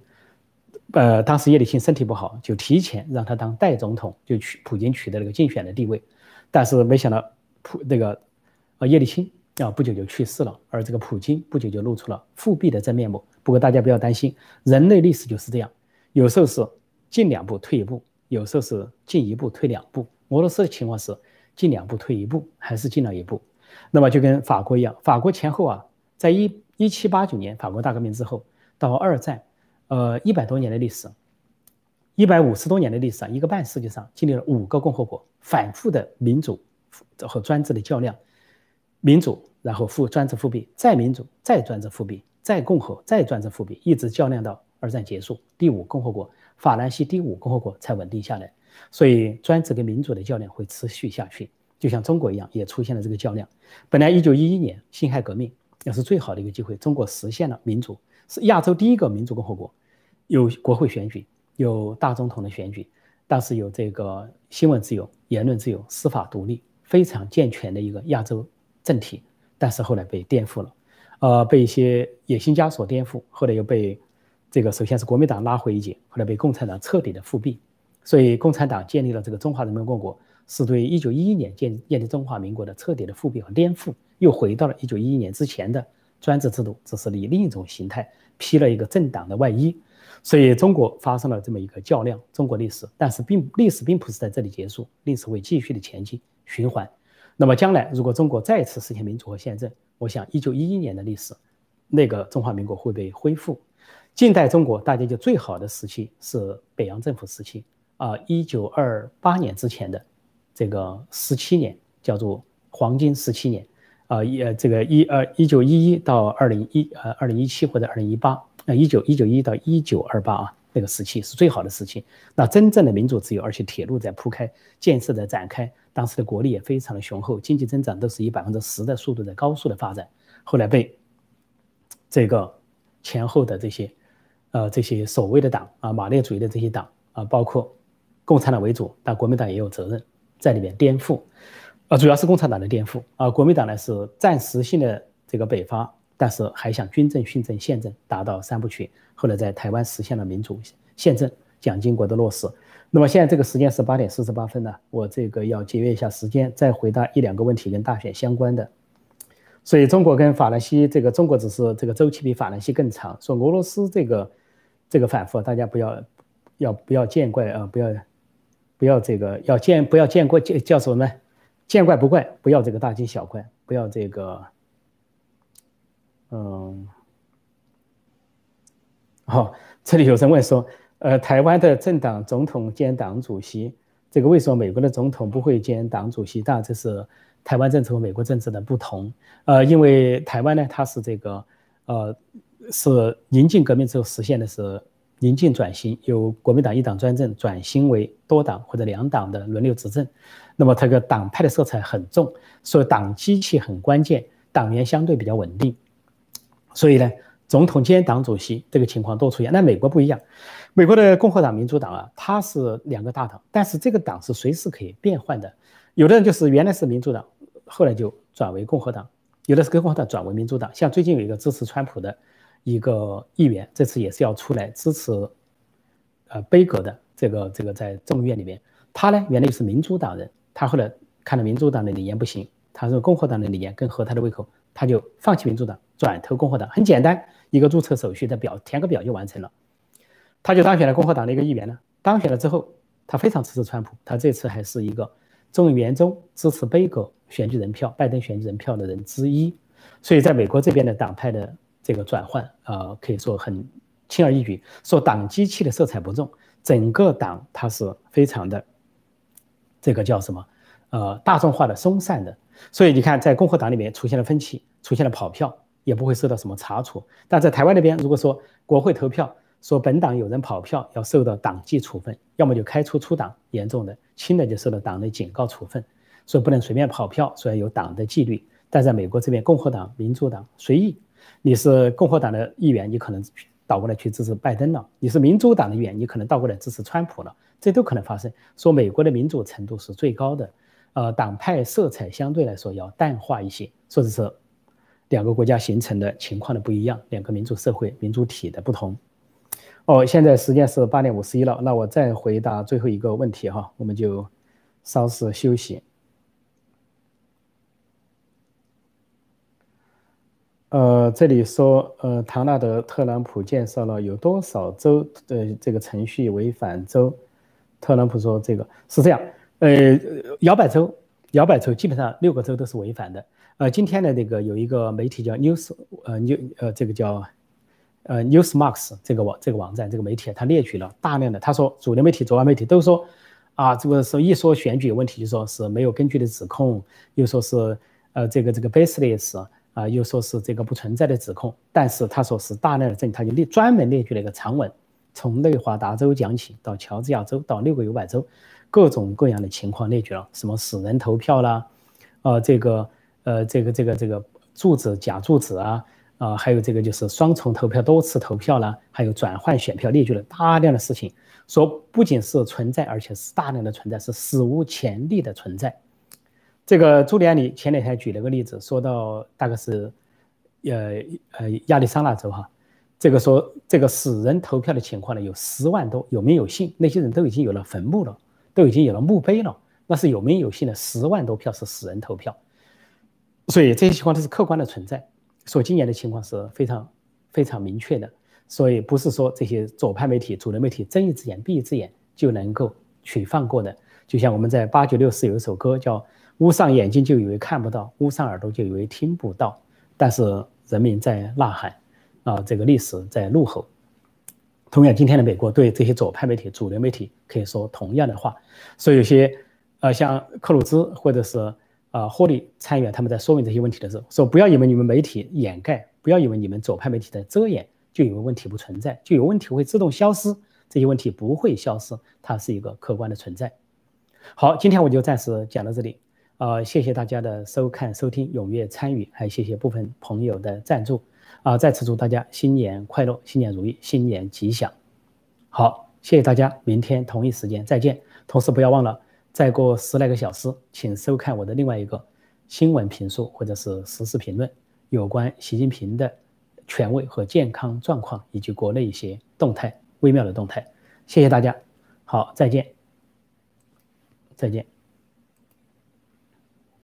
呃，当时叶利钦身体不好，就提前让他当代总统，就取普京取得了个竞选的地位。但是没想到普那个叶利钦啊不久就去世了，而这个普京不久就露出了复辟的真面目。不过大家不要担心，人类历史就是这样，有时候是进两步退一步，有时候是进一步退两步。俄罗斯的情况是进两步退一步，还是进了一步？那么就跟法国一样，法国前后啊，在一。一七八九年法国大革命之后，到二战，呃，一百多年的历史，一百五十多年的历史啊，一个半世纪上经历了五个共和国，反复的民主和专制的较量，民主，然后复专制复辟，再民主，再专制复辟，再共和，再专制复辟，一直较量到二战结束，第五共和国法兰西第五共和国才稳定下来。所以专制跟民主的较量会持续下去，就像中国一样，也出现了这个较量。本来一九一一年辛亥革命。那是最好的一个机会。中国实现了民主，是亚洲第一个民主共和国，有国会选举，有大总统的选举，但是有这个新闻自由、言论自由、司法独立，非常健全的一个亚洲政体。但是后来被颠覆了，呃，被一些野心家所颠覆，后来又被这个首先是国民党拉回一截，后来被共产党彻底的复辟。所以共产党建立了这个中华人民共和国，是对一九一一年建建立中华民国的彻底的复辟和颠覆。又回到了一九一一年之前的专制制度，只是以另一种形态披了一个政党的外衣，所以中国发生了这么一个较量，中国历史，但是并历史并不是在这里结束，历史会继续的前进循环。那么将来如果中国再次实现民主和宪政，我想一九一一年的历史，那个中华民国会被恢复。近代中国大家就最好的时期是北洋政府时期啊，一九二八年之前的这个十七年叫做黄金十七年。啊，一呃，这个一呃，一九一一到二零一呃，二零一七或者二零一八，那一九一九一到一九二八啊，那个时期是最好的时期。那真正的民主自由，而且铁路在铺开，建设在展开，当时的国力也非常的雄厚，经济增长都是以百分之十的速度在高速的发展。后来被这个前后的这些呃这些所谓的党啊，马列主义的这些党啊，包括共产党为主，但国民党也有责任在里面颠覆。啊，主要是共产党的颠覆啊，国民党呢是暂时性的这个北伐，但是还想军政、训政、宪政达到三部曲。后来在台湾实现了民主宪政，蒋经国的落实。那么现在这个时间是八点四十八分呢，我这个要节约一下时间，再回答一两个问题跟大选相关的。所以中国跟法兰西这个，中国只是这个周期比法兰西更长。说俄罗斯这个这个反复，大家不要要不要见怪啊，不要不要这个要见不要见怪叫叫什么呢？见怪不怪，不要这个大惊小怪，不要这个，嗯，好，这里有人问说，呃，台湾的政党总统兼党主席这个为什么美国的总统不会兼党主席？当然这是台湾政治和美国政治的不同。呃，因为台湾呢，它是这个呃是宁静革命之后实现的是宁静转型，由国民党一党专政转型为多党或者两党的轮流执政。那么它个党派的色彩很重，所以党机器很关键，党员相对比较稳定。所以呢。总统兼党主席这个情况多出现，那美国不一样，美国的共和党、民主党啊，它是两个大党，但是这个党是随时可以变换的。有的人就是原来是民主党，后来就转为共和党；有的是跟共和党转为民主党。像最近有一个支持川普的一个议员，这次也是要出来支持呃贝格的这个这个在众议院里面，他呢原来又是民主党人，他后来看到民主党的理念不行，他说共和党的理念更合他的胃口，他就放弃民主党，转投共和党，很简单。一个注册手续的表填个表就完成了，他就当选了共和党的一个议员呢。当选了之后，他非常支持川普，他这次还是一个众议员中支持贝格选举人票、拜登选举人票的人之一。所以，在美国这边的党派的这个转换，呃，可以说很轻而易举。说党机器的色彩不重，整个党它是非常的这个叫什么？呃，大众化的、松散的。所以你看，在共和党里面出现了分歧，出现了跑票。也不会受到什么查处，但在台湾那边，如果说国会投票说本党有人跑票，要受到党纪处分，要么就开除出党，严重的、轻的就受到党内警告处分，所以不能随便跑票，所以有党的纪律。但在美国这边，共和党、民主党随意，你是共和党的议员，你可能倒过来去支持拜登了；你是民主党的议员，你可能倒过来支持川普了，这都可能发生。说美国的民主程度是最高的，呃，党派色彩相对来说要淡化一些，或者是。两个国家形成的情况的不一样，两个民主社会、民主体的不同。哦，现在时间是八点五十一了，那我再回答最后一个问题哈，我们就稍事休息。呃，这里说，呃，唐纳德·特朗普介绍了有多少州的这个程序违反州？特朗普说这个是这样，呃，摇摆州，摇摆州基本上六个州都是违反的。呃，今天的那个有一个媒体叫 News，呃，New，呃，这个叫呃 Newsmax 这个网这个网站这个媒体，它列举了大量的，他说主流媒体、左派媒体都说，啊，这个说一说选举有问题，就说是没有根据的指控，又说是呃这个这个 baseless，啊，又说是这个不存在的指控，但是他说是大量的证据，他就列专门列举了一个长文，从内华达州讲起，到乔治亚州，到六个摇摆州，各种各样的情况列举了，什么死人投票啦，呃，这个。呃，这个这个这个住址假住址啊，啊，还有这个就是双重投票、多次投票啦，还有转换选票，列举了大量的事情，说不仅是存在，而且是大量的存在，是史无前例的存在。这个朱利安里前两天举了个例子，说到大概是，呃呃亚利桑那州哈，这个说这个死人投票的情况呢，有十万多，有名有姓，那些人都已经有了坟墓了，都已经有了墓碑了，那是有名有姓的十万多票是死人投票。所以这些情况都是客观的存在，所今年的情况是非常非常明确的，所以不是说这些左派媒体、主流媒体睁一只眼闭一只眼就能够去放过的。就像我们在八九六四有一首歌叫“捂上眼睛就以为看不到，捂上耳朵就以为听不到”，但是人民在呐喊，啊，这个历史在怒吼。同样，今天的美国对这些左派媒体、主流媒体可以说同样的话，所以有些呃像克鲁兹或者是。啊，获利参与他们在说明这些问题的时候，说不要以为你们媒体掩盖，不要以为你们左派媒体的遮掩，就以为问题不存在，就有问题会自动消失。这些问题不会消失，它是一个客观的存在。好，今天我就暂时讲到这里。啊，谢谢大家的收看、收听、踊跃参与，还谢谢部分朋友的赞助。啊，再次祝大家新年快乐，新年如意，新年吉祥。好，谢谢大家，明天同一时间再见。同时不要忘了。再过十来个小时，请收看我的另外一个新闻评述或者是时事评论，有关习近平的权威和健康状况以及国内一些动态微妙的动态。谢谢大家，好，再见，再见。